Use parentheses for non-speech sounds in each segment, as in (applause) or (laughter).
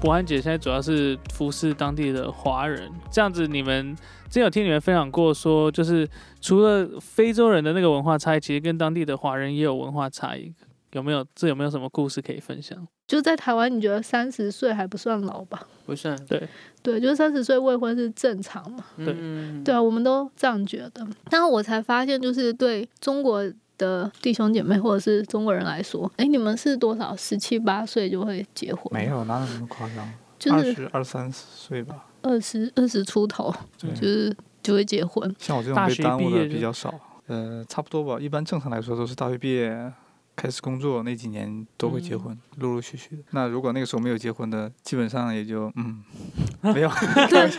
博安姐现在主要是服侍当地的华人，这样子你们之前有听你们分享过说，就是除了非洲人的那个文化差异，其实跟当地的华人也有文化差异，有没有？这有没有什么故事可以分享？就在台湾，你觉得三十岁还不算老吧？不算，对对，就是三十岁未婚是正常嘛？对嗯对啊，我们都这样觉得。然后我才发现，就是对中国的弟兄姐妹或者是中国人来说，哎，你们是多少？十七八岁就会结婚？没，有，哪有那么夸张？就是二十二三岁吧。二十二十出头，就是就会结婚。像我这种大学被耽误的毕业就比较少，呃，差不多吧。一般正常来说都是大学毕业开始工作那几年都会结嗯婚，陆陆续续的。那如果那个时候没有结婚的，基本上也就嗯，(laughs) 没有。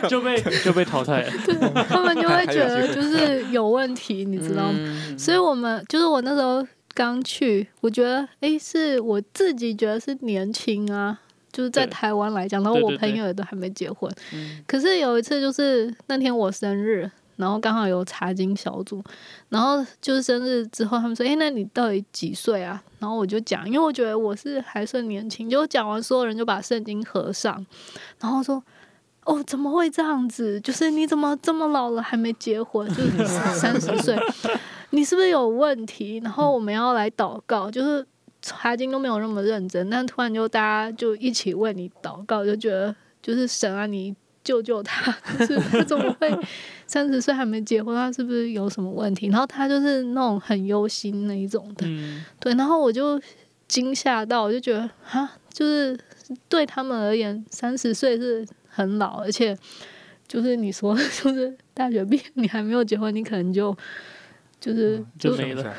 就被 (laughs) 就被淘汰了。他们就会觉得就是有问题，你知道吗？嗯所以我们就是我那时候刚去，我觉得诶，是我自己觉得是年轻啊，就是在台湾来讲，然后我对对对朋友也都还没结婚。嗯可是有一次就是那天我生日，然后刚好有查经小组，然后就是生日之后，他们说：“诶，那你到底几岁啊？”然后我就讲，因为我觉得我是还算年轻。结果讲完，所有人就把圣经合上，然后说。哦，怎么会这样子？就是你怎么这么老了还没结婚？就是 (laughs) 三十岁，你是不是有问题？然后我们要来祷告，就是查经都没有那么认真，但突然就大家就一起为你祷告，就觉得就是神啊，你救救他，就是 (laughs) 他怎么会 (laughs) 三十岁还没结婚？他是不是有什么问题？然后他就是那种很忧心那一种的，嗯，对，然后我就惊吓到，我就觉得啊，就是对他们而言，三十岁是很老，而且就是你说，(laughs) 就是大学毕业你还没有结婚，你可能就就是嗯就没了。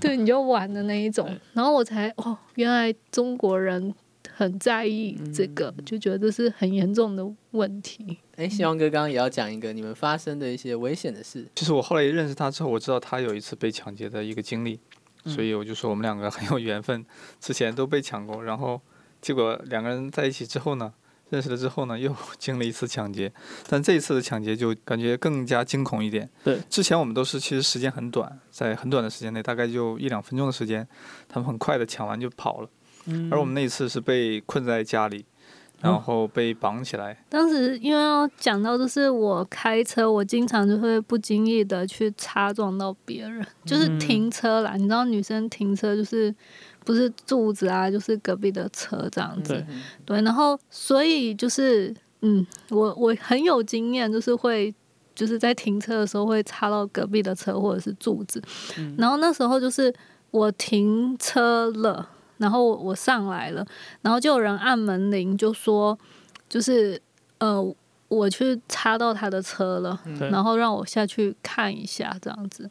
对，你就晚的那一种。然后我才哦，原来中国人很在意这个，就觉得这是很严重的问题。哎，希望哥刚刚也要讲一个你们发生的一些危险的事。就是我后来认识他之后，我知道他有一次被抢劫的一个经历，嗯所以我就说我们两个很有缘分，之前都被抢过，然后结果两个人在一起之后呢，认识了之后呢，又经历一次抢劫，但这一次的抢劫就感觉更加惊恐一点。对，之前我们都是其实时间很短，在很短的时间内，大概就一两分钟的时间，他们很快的抢完就跑了，嗯而我们那一次是被困在家里，然后被绑起来。当时因为要讲到，就是我开车，我经常就会不经意的去擦撞到别人，就是嗯停车啦。你知道女生停车就是不是柱子啊，就是隔壁的车这样子。对对，然后所以就是，嗯，我我很有经验，就是会就是在停车的时候会擦到隔壁的车或者是柱子，嗯然后那时候就是我停车了，然后我我上来了，然后就有人按门铃，就说就是呃我去擦到他的车了，对然后让我下去看一下这样子，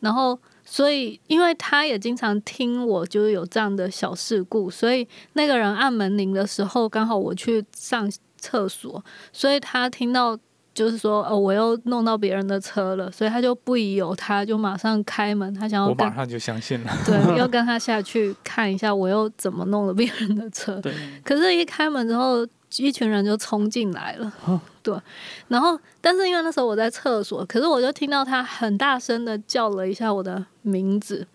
然后所以因为他也经常听我就是有这样的小事故，所以那个人按门铃的时候，刚好我去上厕所，所以他听到。就是说，哦，我又弄到别人的车了，所以他就不疑有他，就马上开门，他想要跟我马上就相信了。对，(laughs) 要跟他下去看一下，我又怎么弄了别人的车。对，可是，一开门之后，一群人就冲进来了。哦对，然后，但是因为那时候我在厕所，可是我就听到他很大声的叫了一下我的名字，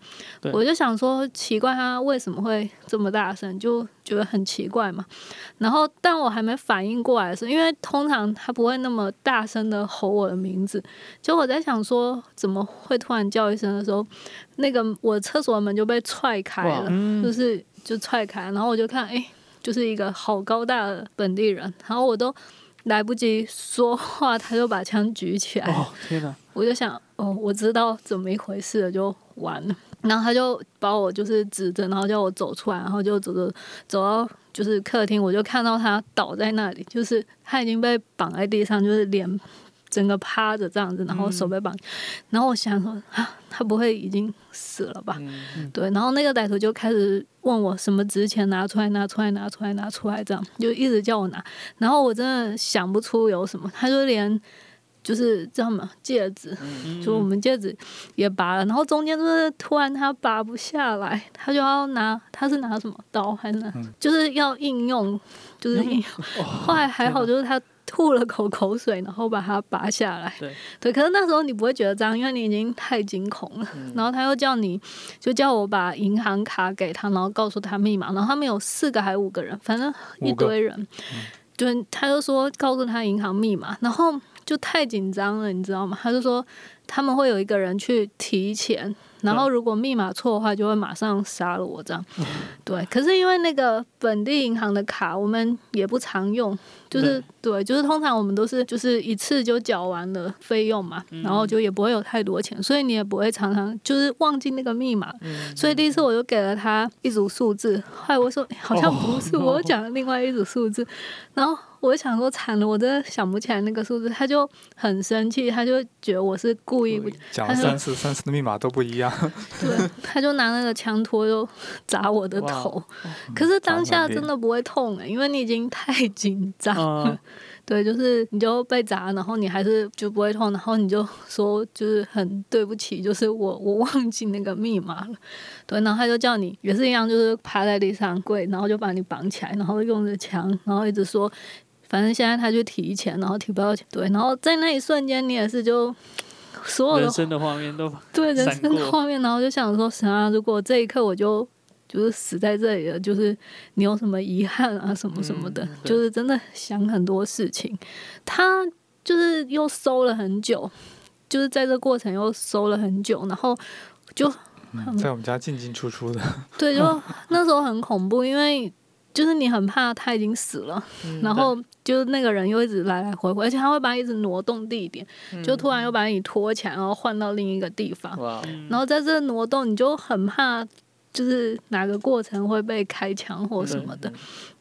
我就想说奇怪，他为什么会这么大声，就觉得很奇怪嘛。然后，但我还没反应过来的时候，因为通常他不会那么大声的吼我的名字，就我在想说怎么会突然叫一声的时候，那个我厕所的门就被踹开了，嗯就是就踹开，然后我就看，哎、就是一个好高大的本地人，然后我都来不及说话，他就把枪举起来，哦天哪，我就想，哦，我知道怎么一回事了，就完了。然后他就把我就是指着，然后叫我走出来，然后就走走走到就是客厅，我就看到他倒在那里，就是他已经被绑在地上，就是脸整个趴着这样子，然后手被绑。然后我想说啊，他不会已经死了吧？嗯对，然后那个歹徒就开始问我什么值钱，拿出来，拿出来，拿出来，拿出来，这样就一直叫我拿。然后我真的想不出有什么，他就连就是这样嘛，戒指，嗯就我们戒指也拔了，然后中间就是突然他拔不下来，他就要拿，他是拿什么刀还是拿，就是要应用，就是应用。(laughs) 后来还好，就是他吐了口 (laughs) 口水，然后把它拔下来。对 (laughs) 对，可是那时候你不会觉得脏，因为你已经太惊恐了。嗯然后他又叫你，就叫我把银行卡给他，然后告诉他密码。然后他们有四个还是五个人，反正一堆人。就，他就说告诉他银行密码，然后就太紧张了，你知道吗？他就说他们会有一个人去提钱，然后如果密码错的话，就会马上杀了我这样。对，可是因为那个本地银行的卡我们也不常用，就是对，就是通常我们都是就是一次就缴完了费用嘛，然后就也不会有太多钱，所以你也不会常常就是忘记那个密码。嗯。所以第一次我就给了他一组数字，后来我说好像不是，我讲了另外一组数字，然后我就想说惨了，我真的想不起来那个数字，他就很生气，他就觉得我是故意不讲了三次，三次的密码都不一样。(laughs) 对，他就拿那个枪托就砸我的头，可是当下真的不会痛欸、因为你已经太紧张了。嗯，(laughs) 对，就是你就被砸，然后你还是就不会痛，然后你就说就是很对不起，就是我我忘记那个密码了。对，然后他就叫你也是一样，就是趴在地上跪，然后就把你绑起来，然后用着枪，然后一直说，反正现在他就提钱，然后提不到钱。对，然后在那一瞬间，你也是就所有的人生的画面都对人生的画面，然后就想说，神啊，如果这一刻我就就是死在这里了，就是你有什么遗憾啊，什么什么的，嗯就是真的想很多事情。他就是又搜了很久，就是在这过程又搜了很久，然后就嗯在我们家进进出出的，对，就 (laughs) 那时候很恐怖，因为就是你很怕他已经死了，嗯然后就是那个人又一直来来回回，而且他会把你一直挪动地点，就突然又把你拖起来，然后换到另一个地方。然后在这挪动，你就很怕，就是哪个过程会被开枪或什么的。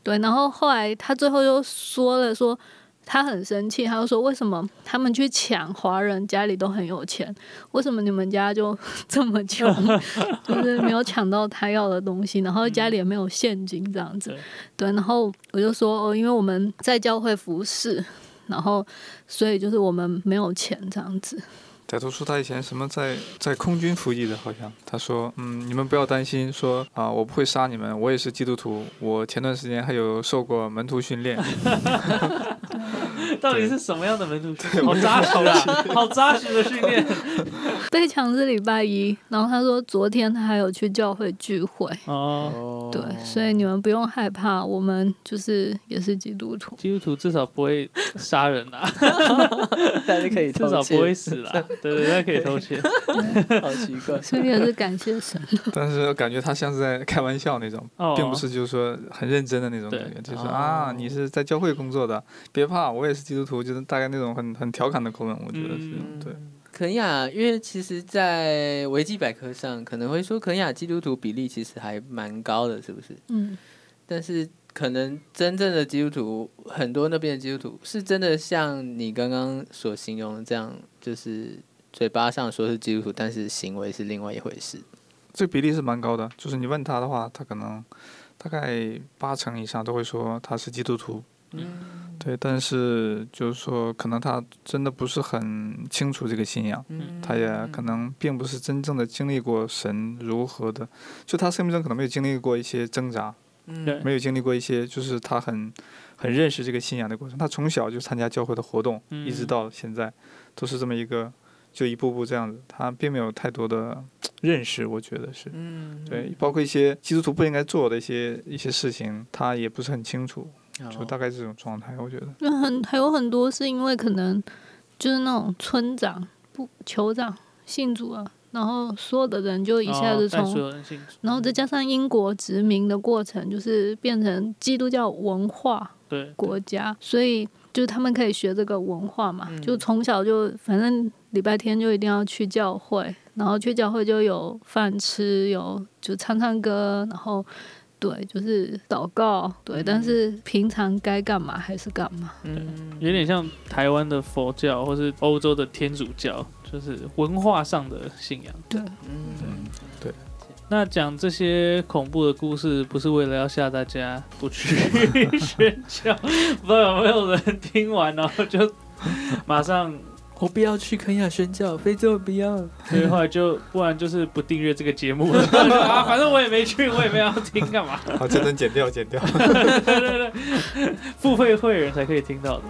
对，然后后来他最后又说了说。他很生气，他就说：“为什么他们去抢华人家里都很有钱，为什么你们家就 (laughs) 这么穷，(laughs) 就是没有抢到他要的东西，然后家里也没有现金这样子。对对，然后我就说：哦，因为我们在教会服侍，然后所以就是我们没有钱这样子。歹徒说他以前什么在在空军服役的，好像他说，嗯，你们不要担心，说啊、我不会杀你们，我也是基督徒，我前段时间还有受过门徒训练，(laughs) (laughs) 到底是什么样的门徒训练？(laughs) 好扎实啊，(laughs) 好扎实的训练被强是礼拜一，然后他说昨天他还有去教会聚会，哦。哦对，所以你们不用害怕，我们就是也是基督徒。基督徒至少不会杀人啊，但是可以至偷窃少不会死啦。对对，对，可以偷窃。好奇怪。所以也是感谢神。但是感觉他像是在开玩笑那种，哦，并不是就是说很认真的那种感觉，就是哦啊，你是在教会工作的，别怕，我也是基督徒，就是大概那种很很调侃的口吻，我觉得是、嗯对。肯雅，因为其实，在维基百科上可能会说肯雅基督徒比例其实还蛮高的，是不是？嗯，但是可能真正的基督徒，很多那边的基督徒是真的像你刚刚所形容的这样，就是嘴巴上说是基督徒，但是行为是另外一回事。这比例是蛮高的，就是你问他的话，他可能大概八成以上都会说他是基督徒。嗯对，但是就是说，可能他真的不是很清楚这个信仰，嗯他也可能并不是真正的经历过神如何的，就他生命中可能没有经历过一些挣扎，嗯没有经历过一些就是他很很认识这个信仰的过程。他从小就参加教会的活动，一直嗯到现在都是这么一个，就一步步这样子，他并没有太多的认识，我觉得是。嗯对，包括一些基督徒不应该做的一些一些事情，他也不是很清楚，就哦大概这种状态，我觉得。那很还有很多是因为可能就是那种村长、不酋长信主啊，然后所有的人就一下子从，有人信主。然后再加上英国殖民的过程，就是变成基督教文化对国家，所以就是他们可以学这个文化嘛，嗯。就从小就反正礼拜天就一定要去教会，然后去教会就有饭吃，有就唱唱歌，然后对，就是祷告，对，但是平常该干嘛还是干嘛。嗯。有点像台湾的佛教或是欧洲的天主教，就是文化上的信仰。对，嗯。对。那讲这些恐怖的故事，不是为了要吓大家不去 (laughs) 宣教，不知道有没有人听完然后就马上，我不要去肯亚宣教，非洲不要。所以后来就不然就是不订阅这个节目了啊，(laughs) 反正我也没去，我也没要听干嘛？好，这能剪掉，剪掉。(laughs) 对对对，付费会员才可以听到的。